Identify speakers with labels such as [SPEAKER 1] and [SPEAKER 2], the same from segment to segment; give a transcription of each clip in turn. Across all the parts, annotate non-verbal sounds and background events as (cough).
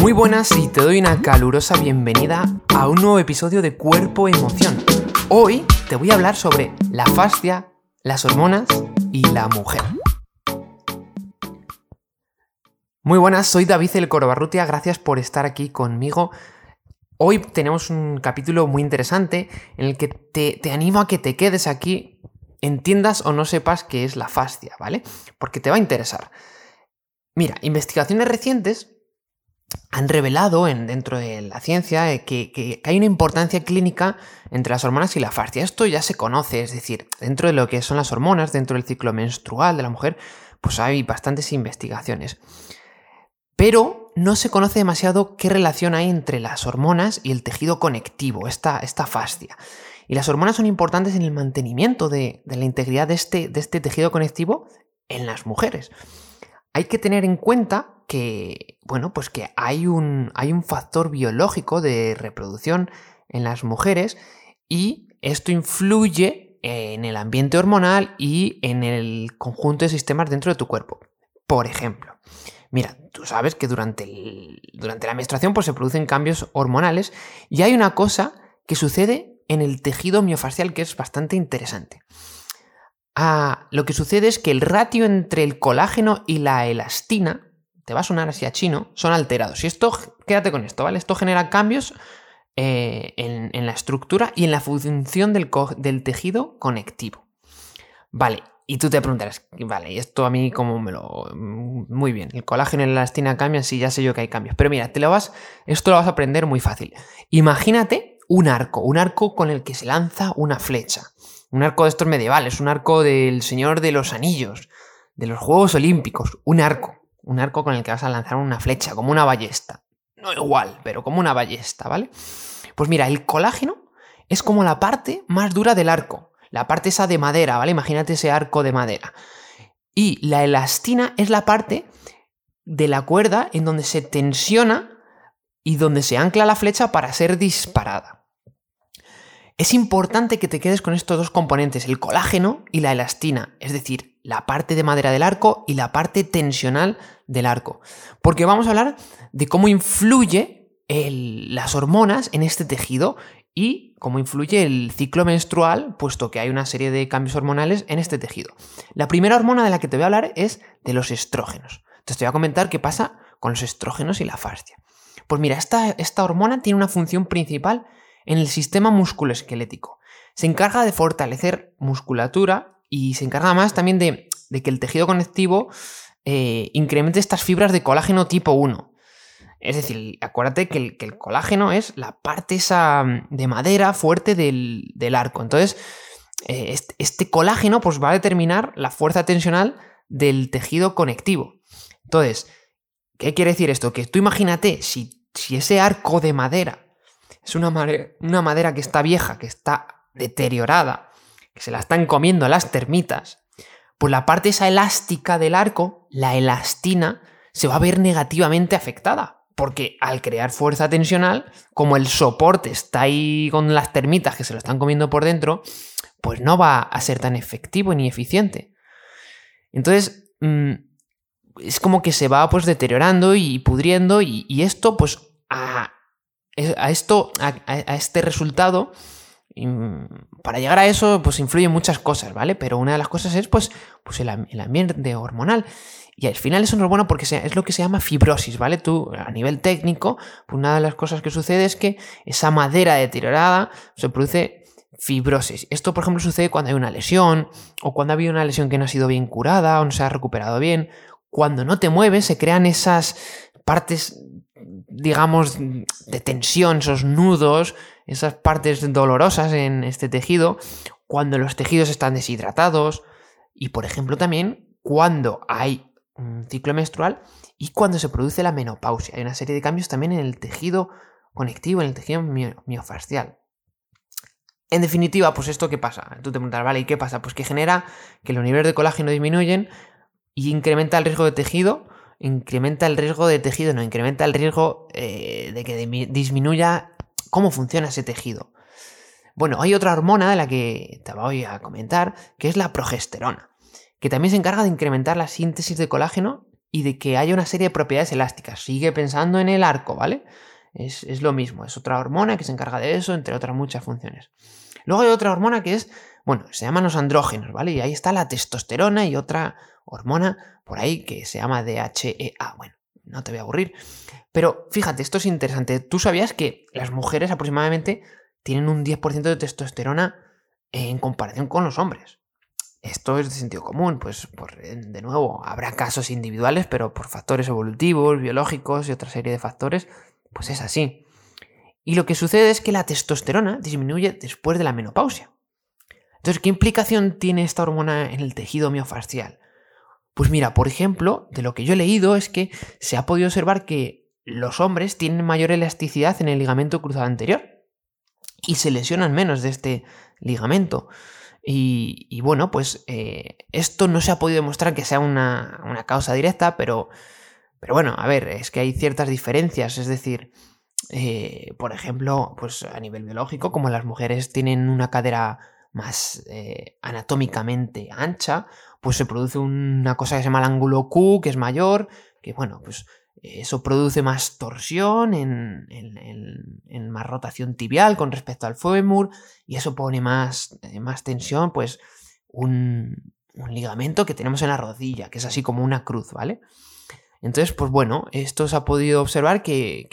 [SPEAKER 1] Muy buenas y te doy una calurosa bienvenida a un nuevo episodio de Cuerpo Emoción. Hoy te voy a hablar sobre la fascia, las hormonas y la mujer. Muy buenas, soy David el Corobarrutia, gracias por estar aquí conmigo. Hoy tenemos un capítulo muy interesante en el que te, te animo a que te quedes aquí, entiendas o no sepas qué es la fascia, ¿vale? Porque te va a interesar. Mira, investigaciones recientes han revelado en, dentro de la ciencia eh, que, hay una importancia clínica entre las hormonas y la fascia. Esto ya se conoce, es decir, dentro de lo que son las hormonas, dentro del ciclo menstrual de la mujer, pues hay bastantes investigaciones. Pero no se conoce demasiado qué relación hay entre las hormonas y el tejido conectivo, esta, esta fascia. Y las hormonas son importantes en el mantenimiento de, la integridad de este, de este tejido conectivo en las mujeres. Hay que tener en cuenta que, bueno, pues que hay un, hay un factor biológico de reproducción en las mujeres y esto influye en el ambiente hormonal y en el conjunto de sistemas dentro de tu cuerpo. Por ejemplo, mira, tú sabes que durante, durante la menstruación pues, se producen cambios hormonales y hay una cosa que sucede en el tejido miofascial que es bastante interesante. Ah, lo que sucede es que el ratio entre el colágeno y la elastina te va a sonar así a chino, son alterados. Y esto, quédate con esto, ¿vale? Esto genera cambios eh, en, la estructura y en la función del, tejido conectivo. Vale, y tú te preguntarás, vale, ¿y esto a mí cómo me lo... Muy bien, el colágeno y la elastina cambian, sí, ya sé yo que hay cambios. Pero mira, te lo vas, esto lo vas a aprender muy fácil. Imagínate un arco, un arco con el que se lanza una flecha. Un arco de estos medievales, un arco del Señor de los Anillos, de los Juegos Olímpicos, un arco un arco con el que vas a lanzar una flecha, como una ballesta. No igual, pero como una ballesta, ¿vale? Pues mira, el colágeno es como la parte más dura del arco, la parte esa de madera, ¿vale? Imagínate ese arco de madera. Y la elastina es la parte de la cuerda en donde se tensiona y donde se ancla la flecha para ser disparada. Es importante que te quedes con estos dos componentes, el colágeno y la elastina, es decir, la parte de madera del arco y la parte tensional del arco. Porque vamos a hablar de cómo influye las hormonas en este tejido y cómo influye el ciclo menstrual, puesto que hay una serie de cambios hormonales en este tejido. La primera hormona de la que te voy a hablar es de los estrógenos. Te voy a comentar qué pasa con los estrógenos y la fascia. Pues mira, esta, esta hormona tiene una función principal en el sistema musculoesquelético. Se encarga de fortalecer musculatura y se encarga más también de, que el tejido conectivo eh, incremente estas fibras de colágeno tipo 1. Es decir, acuérdate que el, colágeno es la parte esa de madera fuerte del, arco. Entonces, eh, este, colágeno pues, va a determinar la fuerza tensional del tejido conectivo. Entonces, ¿qué quiere decir esto? Que tú imagínate, si ese arco de madera es una, una madera que está vieja, que está deteriorada, que se la están comiendo las termitas, pues la parte esa elástica del arco, la elastina, se va a ver negativamente afectada. Porque al crear fuerza tensional, como el soporte está ahí con las termitas que se lo están comiendo por dentro, pues no va a ser tan efectivo ni eficiente. Entonces, mm, es como que se va pues deteriorando y pudriendo y, esto pues a, esto, a este resultado, para llegar a eso, pues influyen muchas cosas, ¿vale? Pero una de las cosas es, pues, pues el, ambiente hormonal. Y al final eso no es bueno porque es lo que se llama fibrosis, ¿vale? Tú, a nivel técnico, pues una de las cosas que sucede es que esa madera deteriorada se produce fibrosis. Esto, por ejemplo, sucede cuando hay una lesión, o cuando ha habido una lesión que no ha sido bien curada, o no se ha recuperado bien. Cuando no te mueves, se crean esas partes, digamos, de tensión, esos nudos, esas partes dolorosas en este tejido, cuando los tejidos están deshidratados y, por ejemplo, también cuando hay un ciclo menstrual y cuando se produce la menopausia. Hay una serie de cambios también en el tejido conectivo, en el tejido miofascial. En definitiva, pues esto qué pasa? Tú te preguntas, vale, ¿y qué pasa? Pues que genera que los niveles de colágeno disminuyen y incrementa el riesgo de tejido, incrementa el riesgo de tejido, no, incrementa el riesgo eh, de que disminuya cómo funciona ese tejido. Bueno, hay otra hormona de la que te voy a comentar, que es la progesterona, que también se encarga de incrementar la síntesis de colágeno y de que haya una serie de propiedades elásticas. Sigue pensando en el arco, ¿vale? Es, es, lo mismo, es otra hormona que se encarga de eso, entre otras muchas funciones. Luego hay otra hormona que es, bueno, se llaman los andrógenos, ¿vale? Y ahí está la testosterona y otra hormona por ahí que se llama DHEA. Bueno, no te voy a aburrir. Pero fíjate, esto es interesante. ¿Tú sabías que las mujeres aproximadamente tienen un 10% de testosterona en comparación con los hombres? Esto es de sentido común, pues de nuevo, habrá casos individuales, pero por factores evolutivos, biológicos y otra serie de factores, pues es así. Y lo que sucede es que la testosterona disminuye después de la menopausia. Entonces, ¿qué implicación tiene esta hormona en el tejido miofascial? Pues mira, por ejemplo, de lo que yo he leído es que se ha podido observar que los hombres tienen mayor elasticidad en el ligamento cruzado anterior y se lesionan menos de este ligamento. Y, bueno, pues eh, esto no se ha podido demostrar que sea una, causa directa, pero, pero bueno, a ver, es que hay ciertas diferencias. Es decir, eh, por ejemplo, pues a nivel biológico, como las mujeres tienen una cadera más eh, anatómicamente ancha, pues se produce una cosa que se llama el ángulo Q, que es mayor, que bueno, pues eso produce más torsión, en, más rotación tibial con respecto al fémur, y eso pone más, eh, tensión, pues un, ligamento que tenemos en la rodilla, que es así como una cruz, ¿vale? Entonces, pues bueno, esto se ha podido observar que,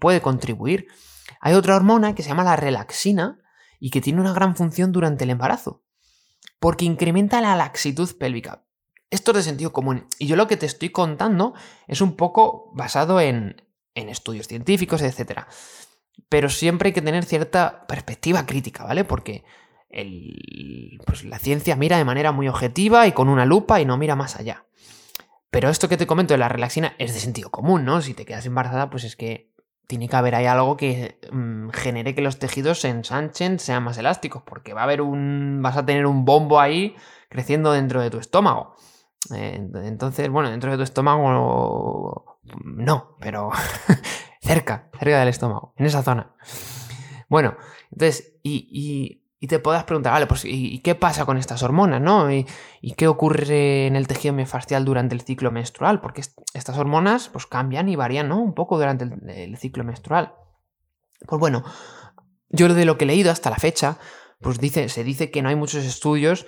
[SPEAKER 1] puede contribuir. Hay otra hormona que se llama la relaxina y que tiene una gran función durante el embarazo, porque incrementa la laxitud pélvica. Esto es de sentido común. Y yo lo que te estoy contando es un poco basado en, en estudios científicos, etc. Pero siempre hay que tener cierta perspectiva crítica, ¿vale? Porque el, pues la ciencia mira de manera muy objetiva y con una lupa y no mira más allá. Pero esto que te comento de la relaxina es de sentido común, ¿no? Si te quedas embarazada, pues es que tiene que haber ahí algo que mm, genere que los tejidos se ensanchen, sean más elásticos, porque va a haber un. vas a tener un bombo ahí creciendo dentro de tu estómago. Eh, entonces, bueno, dentro de tu estómago. No, pero (laughs) cerca, cerca del estómago, en esa zona. Bueno, entonces, y te puedas preguntar, vale, pues ¿y, qué pasa con estas hormonas, no? ¿Y, qué ocurre en el tejido miofascial durante el ciclo menstrual? Porque estas hormonas pues cambian y varían, ¿no? Un poco durante el, ciclo menstrual. Pues bueno, yo de lo que he leído hasta la fecha, pues dice, se dice que no hay muchos estudios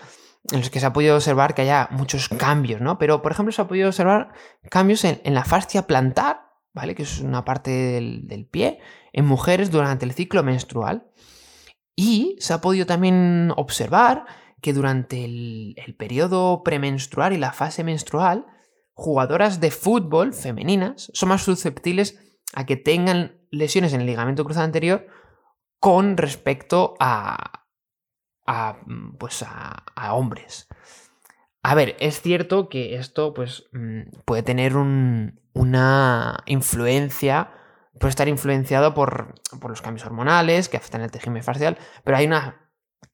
[SPEAKER 1] en los que se ha podido observar que haya muchos cambios, ¿no? Pero, por ejemplo, se ha podido observar cambios en, la fascia plantar, ¿vale? Que es una parte del pie, en mujeres durante el ciclo menstrual. Y se ha podido también observar que durante el, periodo premenstrual y la fase menstrual, jugadoras de fútbol femeninas son más susceptibles a que tengan lesiones en el ligamento cruzado anterior con respecto a, a pues a, hombres. A ver, es cierto que esto pues, mm, puede tener una influencia puede estar influenciado por, los cambios hormonales que afectan el tejido facial, pero hay una...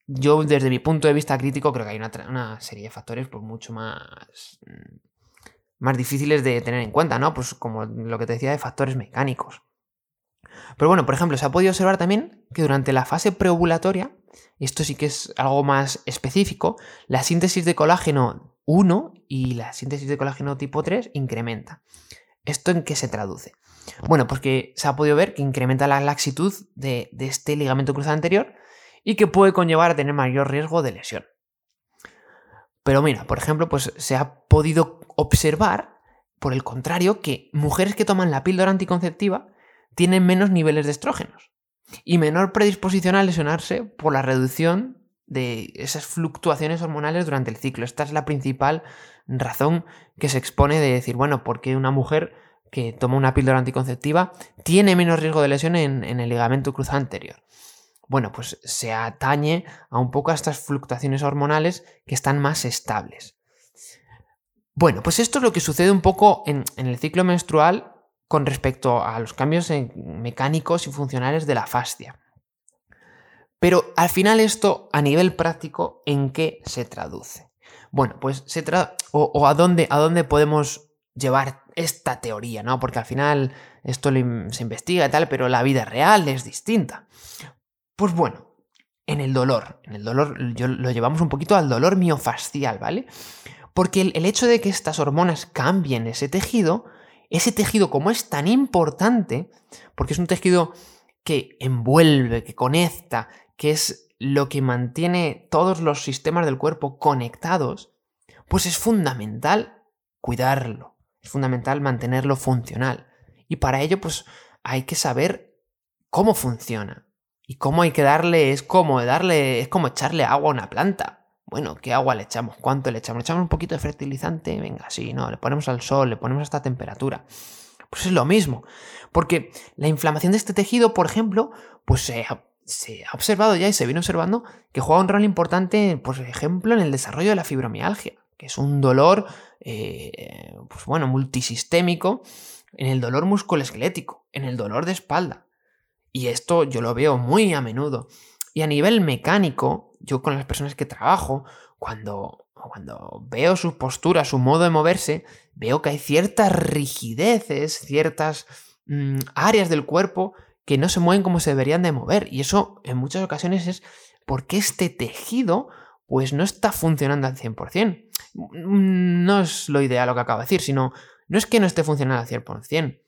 [SPEAKER 1] Yo desde mi punto de vista crítico creo que hay una, serie de factores pues, mucho más, mm, más difíciles de tener en cuenta, ¿no? Pues como lo que te decía de factores mecánicos. Pero bueno, por ejemplo, se ha podido observar también que durante la fase preovulatoria, y esto sí que es algo más específico, la síntesis de colágeno 1 y la síntesis de colágeno tipo 3 incrementa. ¿Esto en qué se traduce? Bueno, pues que se ha podido ver que incrementa la laxitud de, este ligamento cruzado anterior y que puede conllevar a tener mayor riesgo de lesión. Pero mira, por ejemplo, pues se ha podido observar, por el contrario, que mujeres que toman la píldora anticonceptiva tienen menos niveles de estrógenos y menor predisposición a lesionarse por la reducción de esas fluctuaciones hormonales durante el ciclo. Esta es la principal razón que se expone de decir, bueno, ¿por qué una mujer que toma una píldora anticonceptiva tiene menos riesgo de lesión en, el ligamento cruzado anterior. Bueno, pues se atañe a un poco a estas fluctuaciones hormonales que están más estables. Bueno, pues esto es lo que sucede un poco en, el ciclo menstrual con respecto a los cambios mecánicos y funcionales de la fascia. Pero al final esto a nivel práctico, ¿en qué se traduce? Bueno, pues se traduce, o, a, dónde, a dónde podemos llevar esta teoría, ¿no? Porque al final esto se investiga y tal, pero la vida real es distinta. Pues bueno, en el dolor, en el dolor lo llevamos un poquito al dolor miofascial, ¿vale? Porque el, hecho de que estas hormonas cambien ese tejido, ese tejido como es tan importante, porque es un tejido que envuelve, que conecta, que es lo que mantiene todos los sistemas del cuerpo conectados, pues es fundamental cuidarlo, es fundamental mantenerlo funcional. Y para ello, pues hay que saber cómo funciona. Y cómo hay que darle, es como darle, es como echarle agua a una planta. Bueno, ¿qué agua le echamos? ¿Cuánto le echamos? ¿Le echamos un poquito de fertilizante? Venga, sí, no, le ponemos al sol, le ponemos a esta temperatura. Pues es lo mismo. Porque la inflamación de este tejido, por ejemplo, pues se, se ha observado ya y se viene observando que juega un rol importante, por ejemplo, en el desarrollo de la fibromialgia, que es un dolor, eh, pues bueno, multisistémico, en el dolor musculoesquelético, en el dolor de espalda. Y esto yo lo veo muy a menudo. Y a nivel mecánico, yo con las personas que trabajo, cuando, cuando veo su postura, su modo de moverse, veo que hay ciertas rigideces, ciertas mm, áreas del cuerpo que no se mueven como se deberían de mover. Y eso en muchas ocasiones es porque este tejido pues no está funcionando al 100%. Mm, no es lo ideal lo que acabo de decir, sino no es que no esté funcionando al 100%,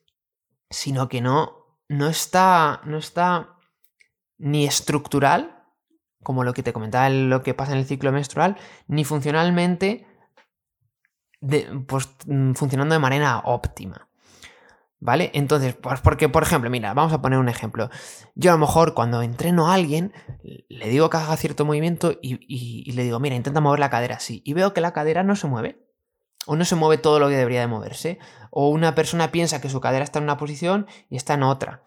[SPEAKER 1] sino que no, no, está, no está ni estructural, como lo que te comentaba lo que pasa en el ciclo menstrual, ni funcionalmente pues, mm, funcionando de manera óptima. ¿Vale? Entonces, pues porque, por ejemplo, mira, vamos a poner un ejemplo. Yo a lo mejor cuando entreno a alguien, le digo que haga cierto movimiento y, le digo, mira, intenta mover la cadera así. Y veo que la cadera no se mueve o no se mueve todo lo que debería de moverse, o una persona piensa que su cadera está en una posición y está en otra.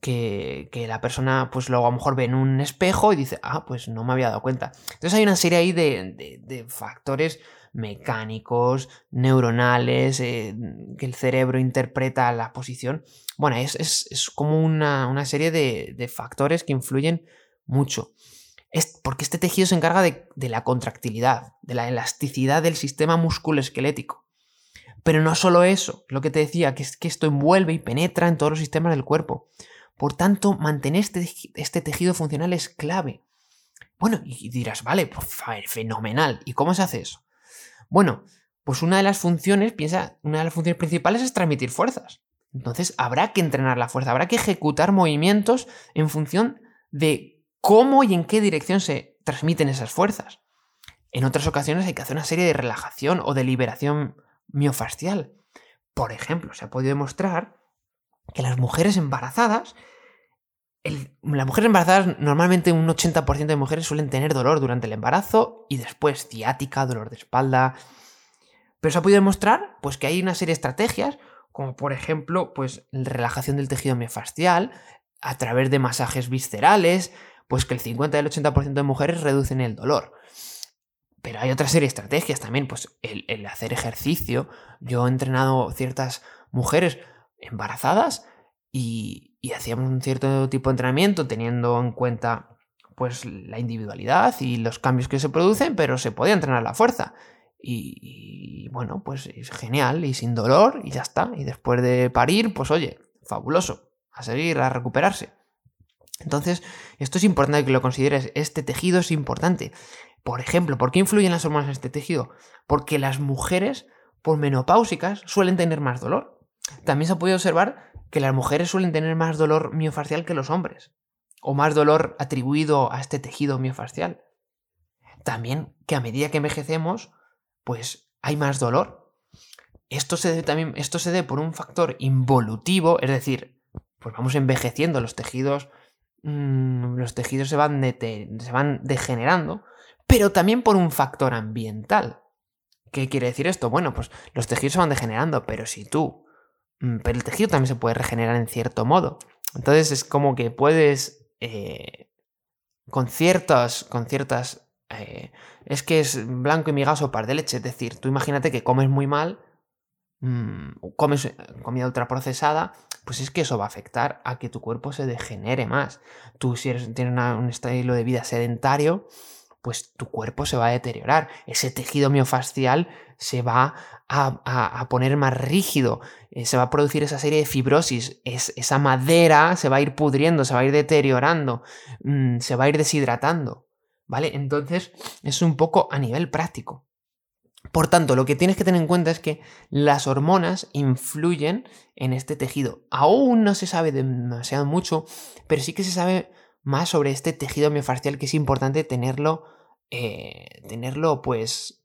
[SPEAKER 1] Que, la persona, pues luego a lo mejor ve en un espejo y dice, ah, pues no me había dado cuenta. Entonces hay una serie ahí de, factores mecánicos, neuronales, eh, que el cerebro interpreta la posición. Bueno, es, como una, una serie de factores que influyen mucho. Es porque este tejido se encarga de, la contractilidad, de la elasticidad del sistema musculoesquelético. Pero no solo eso, lo que te decía, que es que esto envuelve y penetra en todos los sistemas del cuerpo. Por tanto, mantener este, este tejido funcional es clave. Bueno, y dirás, vale, pues fenomenal. ¿Y cómo se hace eso? Bueno, pues una de las funciones, piensa, una de las funciones principales es transmitir fuerzas. Entonces habrá que entrenar la fuerza, habrá que ejecutar movimientos en función de cómo y en qué dirección se transmiten esas fuerzas. En otras ocasiones hay que hacer una serie de relajación o de liberación miofascial. Por ejemplo, se ha podido demostrar que las mujeres embarazadas, las mujeres embarazadas, normalmente un 80% de mujeres suelen tener dolor durante el embarazo y después ciática, dolor de espalda. Pero se ha podido demostrar pues, que hay una serie de estrategias, como por ejemplo, pues, relajación del tejido miofascial, a través de masajes viscerales, pues que el 50 y el 80% de mujeres reducen el dolor. Pero hay otra serie de estrategias también, pues el, hacer ejercicio. Yo he entrenado ciertas mujeres embarazadas y, y hacíamos un cierto tipo de entrenamiento teniendo en cuenta pues la individualidad y los cambios que se producen, pero se podía entrenar la fuerza. Y, y, bueno, pues es genial y sin dolor y ya está. Y después de parir, pues oye, fabuloso. A seguir, a recuperarse. Entonces, esto es importante que lo consideres. Este tejido es importante. Por ejemplo, ¿por qué influyen las hormonas en este tejido? Porque las mujeres, por menopáusicas, suelen tener más dolor. También se ha podido observar que las mujeres suelen tener más dolor miofascial que los hombres. O más dolor atribuido a este tejido miofascial. También que a medida que envejecemos, pues hay más dolor. Esto se debe también, esto se debe por un factor involutivo, es decir, pues vamos envejeciendo los tejidos Mm, los tejidos se van, se van degenerando, pero también por un factor ambiental. ¿Qué quiere decir esto? Bueno, pues los tejidos se van degenerando, pero si tú... Mm, pero el tejido también se puede regenerar en cierto modo. Entonces es como que puedes... Eh, con ciertas... Con ciertas eh, es que es blanco y migaso par de leche. Es decir, tú imagínate que comes muy mal, mmm, comes comida ultraprocesada pues es que eso va a afectar a que tu cuerpo se degenere más. Tú si eres, tienes un estilo de vida sedentario, pues tu cuerpo se va a deteriorar. Ese tejido miofascial se va a, poner más rígido, eh, se va a producir esa serie de fibrosis, es, esa madera se va a ir pudriendo, se va a ir deteriorando, mm, se va a ir deshidratando. ¿Vale? Entonces es un poco a nivel práctico. Por tanto, lo que tienes que tener en cuenta es que las hormonas influyen en este tejido. Aún no se sabe demasiado mucho, pero sí que se sabe más sobre este tejido miofascial que es importante tenerlo, eh, tenerlo pues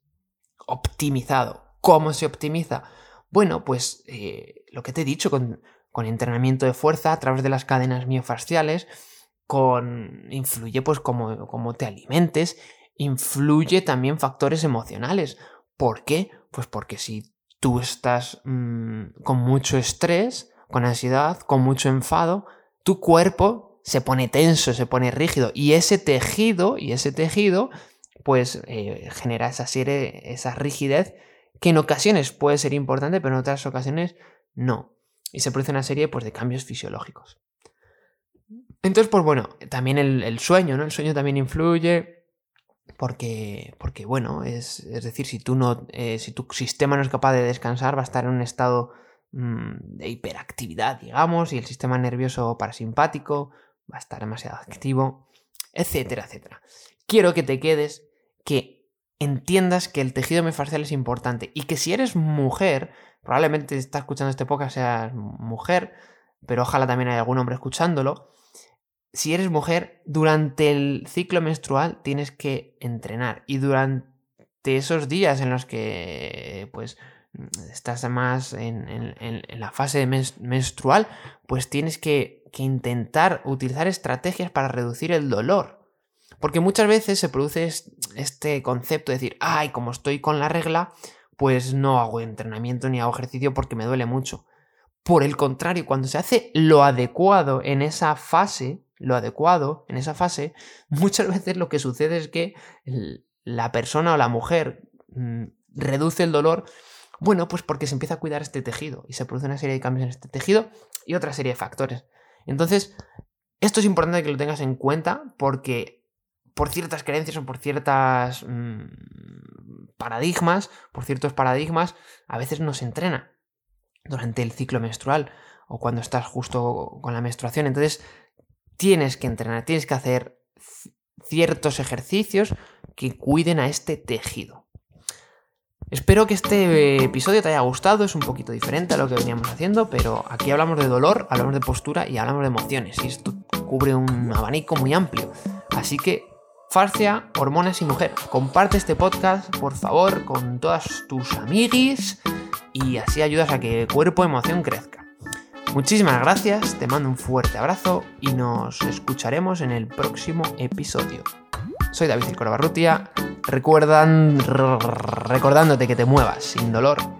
[SPEAKER 1] optimizado. ¿Cómo se optimiza? Bueno, pues eh, lo que te he dicho, con, con, entrenamiento de fuerza a través de las cadenas miofasciales, con. influye pues cómo, cómo te alimentes, influye también factores emocionales. ¿Por qué? Pues porque si tú estás mm, con mucho estrés, con ansiedad, con mucho enfado, tu cuerpo se pone tenso, se pone rígido y ese tejido, y ese tejido, pues eh, genera esa esa rigidez que en ocasiones puede ser importante, pero en otras ocasiones no. Y se produce una serie pues, de cambios fisiológicos. Entonces, pues bueno, también el, sueño, ¿no? El sueño también influye. Porque, porque bueno, es, es decir, si tú no, eh, si tu sistema no es capaz de descansar, va a estar en un estado mm, de hiperactividad, digamos, y el sistema nervioso parasimpático va a estar demasiado activo, etcétera, etcétera. Quiero que te quedes, que entiendas que el tejido miofascial es importante y que si eres mujer, probablemente estás escuchando este podcast seas mujer, pero ojalá también haya algún hombre escuchándolo, si eres mujer, durante el ciclo menstrual tienes que entrenar y durante esos días en los que pues estás más en, la fase menstrual, pues tienes que, que, intentar utilizar estrategias para reducir el dolor. Porque muchas veces se produce este concepto de decir, ay, como estoy con la regla, pues no hago entrenamiento ni hago ejercicio porque me duele mucho. Por el contrario, cuando se hace lo adecuado en esa fase, lo adecuado en esa fase, (laughs) muchas veces lo que sucede es que la persona o la mujer mm, reduce el dolor, bueno, pues porque se empieza a cuidar este tejido y se produce una serie de cambios en este tejido y otra serie de factores. Entonces, esto es importante que lo tengas en cuenta porque por ciertas creencias o por ciertas mm, paradigmas, por ciertos paradigmas, a veces no se entrena durante el ciclo menstrual o cuando estás justo con la menstruación. Entonces, tienes que entrenar, tienes que hacer ciertos ejercicios que cuiden a este tejido. Espero que este episodio te haya gustado, es un poquito diferente a lo que veníamos haciendo, pero aquí hablamos de dolor, hablamos de postura y hablamos de emociones, y esto cubre un abanico muy amplio. Así que, fascia, hormonas y mujer, comparte este podcast, por favor, con todas tus amiguis y así ayudas a que cuerpo emoción crezca. Muchísimas gracias, te mando un fuerte abrazo y nos escucharemos en el próximo episodio. Soy David Corbarrutia, recuerdan, recordándote que te muevas sin dolor